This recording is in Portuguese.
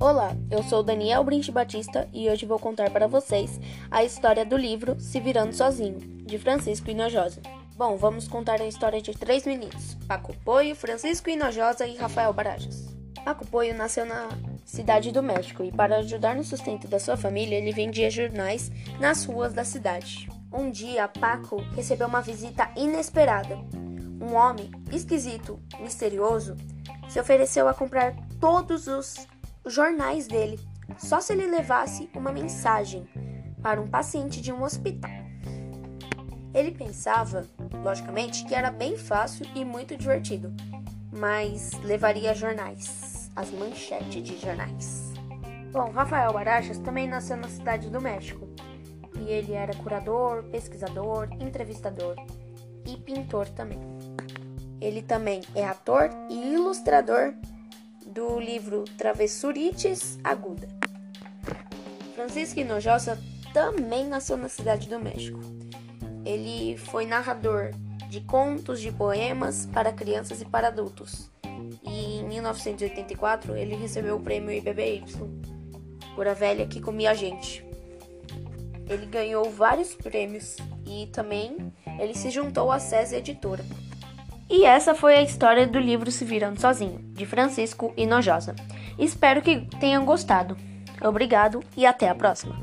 Olá, eu sou Daniel Brinte Batista e hoje vou contar para vocês a história do livro Se Virando Sozinho, de Francisco Inojosa. Bom, vamos contar a história de três meninos: Paco Poio, Francisco Inojosa e Rafael Barajas. Paco Poio nasceu na cidade do México e, para ajudar no sustento da sua família, ele vendia jornais nas ruas da cidade. Um dia, Paco recebeu uma visita inesperada. Um homem esquisito, misterioso, se ofereceu a comprar todos os jornais dele, só se ele levasse uma mensagem para um paciente de um hospital. Ele pensava, logicamente, que era bem fácil e muito divertido, mas levaria jornais, as manchetes de jornais. Bom, Rafael Barajas também nasceu na cidade do México e ele era curador, pesquisador, entrevistador e pintor também. Ele também é ator e ilustrador do livro Travessurites Aguda. Francisco Hinojosa também nasceu na cidade do México. Ele foi narrador de contos de poemas para crianças e para adultos. E em 1984 ele recebeu o prêmio IBBY por A Velha que Comia a Gente. Ele ganhou vários prêmios e também ele se juntou à SESI Editora. E essa foi a história do livro Se Virando Sozinho, de Francisco Hinojosa. Espero que tenham gostado. Obrigado e até a próxima.